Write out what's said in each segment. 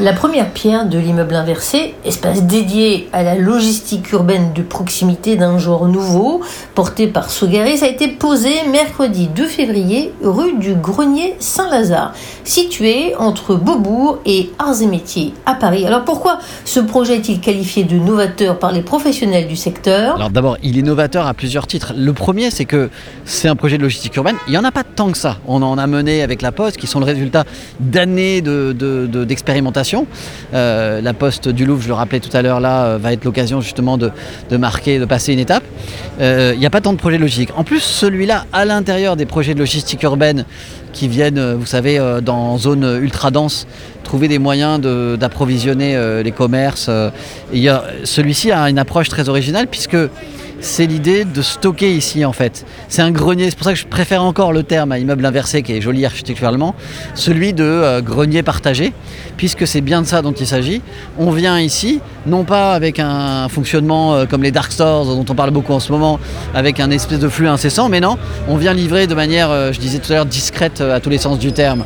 La première pierre de l'immeuble inversé, espace dédié à la logistique urbaine de proximité d'un genre nouveau, porté par Sogaris, a été posée mercredi 2 février rue du Grenier Saint-Lazare, situé entre Beaubourg et Arts et Métiers à Paris. Alors pourquoi ce projet est-il qualifié de novateur par les professionnels du secteur? Alors d'abord, il est novateur à plusieurs titres. Le premier, c'est que c'est un projet de logistique urbaine. Il n'y en a pas tant que ça. On en a mené avec la Poste, qui sont le résultat d'années d'expérimentation. Euh, la poste du Louvre, je le rappelais tout à l'heure, là, euh, va être l'occasion justement de, marquer, de passer une étape. Euh, il n'y a pas tant de projets logistiques. En plus, celui-là, à l'intérieur des projets de logistique urbaine qui viennent, vous savez, dans zone ultra dense, trouver des moyens d'approvisionner les commerces. Celui-ci a une approche très originale puisque c'est l'idée de stocker ici en fait. C'est un grenier, c'est pour ça que je préfère encore le terme à immeuble inversé qui est joli architecturalement, celui de euh, grenier partagé, puisque c'est bien de ça dont il s'agit. On vient ici, non pas avec un fonctionnement euh, comme les dark stores dont on parle beaucoup en ce moment, avec un espèce de flux incessant, mais non, on vient livrer de manière, euh, je disais tout à l'heure, discrète à tous les sens du terme,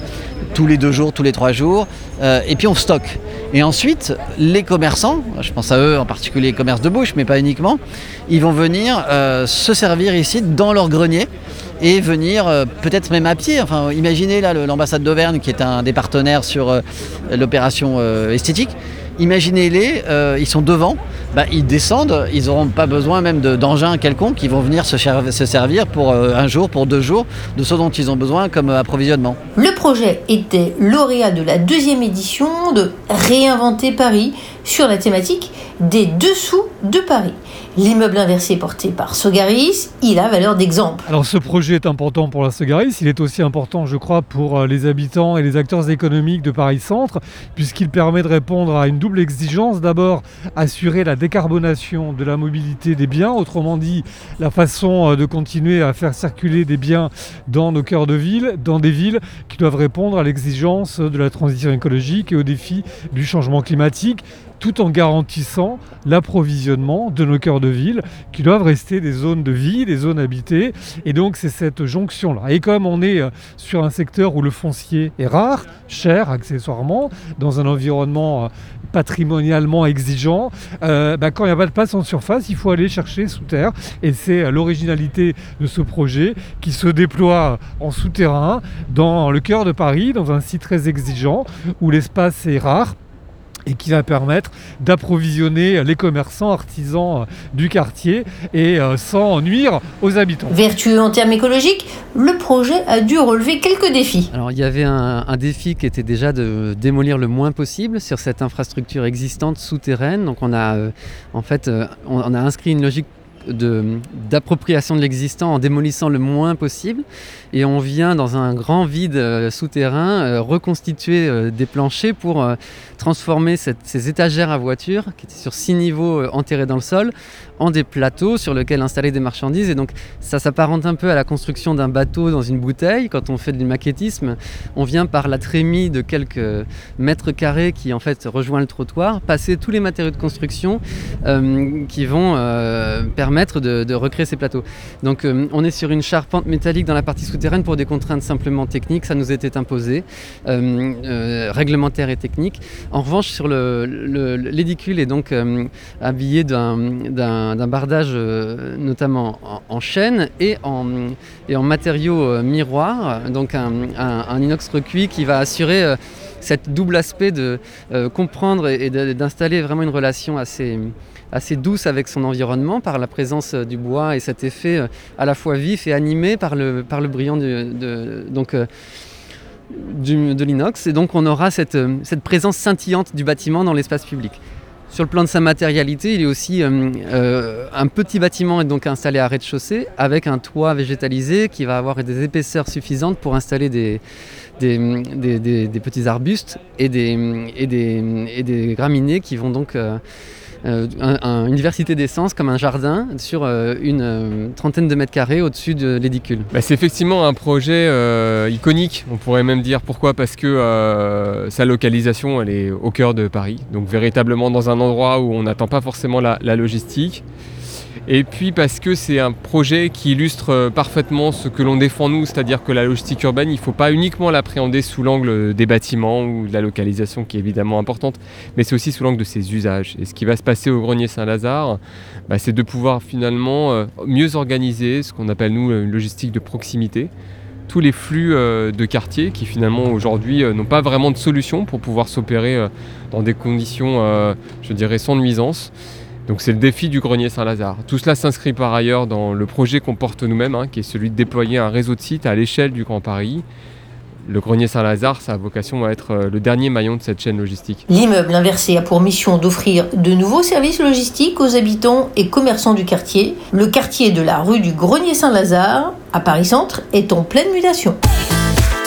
tous les deux jours, tous les trois jours, et puis on stocke. Et ensuite, les commerçants, je pense à eux en particulier les commerces de bouche, mais pas uniquement, ils vont venir euh, se servir ici dans leur grenier et venir euh, peut-être même à pied. Enfin, imaginez là l'ambassade d'Auvergne qui est un des partenaires sur euh, l'opération esthétique. Imaginez-les, ils sont devant, bah, ils descendent, ils n'auront pas besoin même d'engins quelconques, ils vont venir se, se servir pour un jour, pour deux jours, de ce dont ils ont besoin comme approvisionnement. Le projet était lauréat de la deuxième édition de Réinventer Paris sur la thématique des dessous de Paris. L'immeuble inversé porté par Sogaris, il a valeur d'exemple. Alors ce projet est important pour la Sogaris, il est aussi important je crois pour euh, les habitants et les acteurs économiques de Paris Centre, puisqu'il permet de répondre à une double exigence. D'abord, assurer la décarbonation de la mobilité des biens, autrement dit la façon euh, de continuer à faire circuler des biens dans nos cœurs de ville, dans des villes qui doivent répondre à l'exigence de la transition écologique et aux défis du changement climatique tout en garantissant l'approvisionnement de nos cœurs de ville qui doivent rester des zones de vie, des zones habitées. Et donc c'est cette jonction-là. Et comme on est euh, sur un secteur où le foncier est rare, cher accessoirement, dans un environnement euh, patrimonialement exigeant, euh, bah, quand il n'y a pas de place en surface, il faut aller chercher sous terre. Et c'est l'originalité de ce projet qui se déploie en souterrain dans le cœur de Paris, dans un site très exigeant où l'espace est rare et qui va permettre d'approvisionner les commerçants, artisans euh, du quartier et euh, sans nuire aux habitants. Vertueux en termes écologiques, le projet a dû relever quelques défis. Alors il y avait un, défi qui était déjà de démolir le moins possible sur cette infrastructure existante souterraine. Donc on a euh, en fait on a inscrit une logique d'appropriation de, l'existant en démolissant le moins possible. Et on vient dans un grand vide euh, souterrain euh, reconstituer euh, des planchers pour transformer ces étagères à voiture qui étaient sur six niveaux enterrés dans le sol en des plateaux sur lesquels installer des marchandises. Et donc ça s'apparente un peu à la construction d'un bateau dans une bouteille. Quand on fait du maquettisme, on vient par la trémie de quelques mètres carrés qui en fait rejoint le trottoir, passer tous les matériaux de construction qui vont permettre de, recréer ces plateaux. Donc euh, on est sur une charpente métallique dans la partie souterraine pour des contraintes simplement techniques, ça nous était imposé, euh, euh, réglementaire et technique. En revanche, sur l'édicule le, est donc habillé d'un bardage notamment en, chaîne et en, et en matériaux miroirs, donc un, un, inox recuit qui va assurer cette double aspect de comprendre et d'installer vraiment une relation assez douce avec son environnement par la présence euh, du bois et cet effet euh, à la fois vif et animé par le, brillant de, euh, l'inox. Et donc on aura cette présence scintillante du bâtiment dans l'espace public. Sur le plan de sa matérialité, il est aussi un petit bâtiment est donc installé à rez-de-chaussée avec un toit végétalisé qui va avoir des épaisseurs suffisantes pour installer des, petits arbustes et des, graminées qui vont donc une diversité d'essence comme un jardin sur une trentaine de mètres carrés au-dessus de l'édicule. Bah, c'est effectivement un projet iconique, on pourrait même dire. Pourquoi? Parce que sa localisation, elle est au cœur de Paris, donc véritablement dans un endroit où on n'attend pas forcément la logistique. Et puis parce que c'est un projet qui illustre euh, parfaitement ce que l'on défend nous, c'est-à-dire que la logistique urbaine, il ne faut pas uniquement l'appréhender sous l'angle des bâtiments ou de la localisation qui est évidemment importante, mais c'est aussi sous l'angle de ses usages. Et ce qui va se passer au grenier Saint-Lazare, bah, c'est de pouvoir finalement euh, mieux organiser ce qu'on appelle nous une logistique de proximité tous les flux euh, de quartier qui finalement aujourd'hui n'ont pas vraiment de solution pour pouvoir s'opérer dans des conditions, je dirais, sans nuisance. Donc c'est le défi du grenier Saint-Lazare. Tout cela s'inscrit par ailleurs dans le projet qu'on porte nous-mêmes, hein, qui est celui de déployer un réseau de sites à l'échelle du Grand Paris. Le grenier Saint-Lazare, sa vocation à être euh, le dernier maillon de cette chaîne logistique. L'immeuble inversé a pour mission d'offrir de nouveaux services logistiques aux habitants et commerçants du quartier. Le quartier de la rue du Grenier Saint-Lazare, à Paris Centre, est en pleine mutation.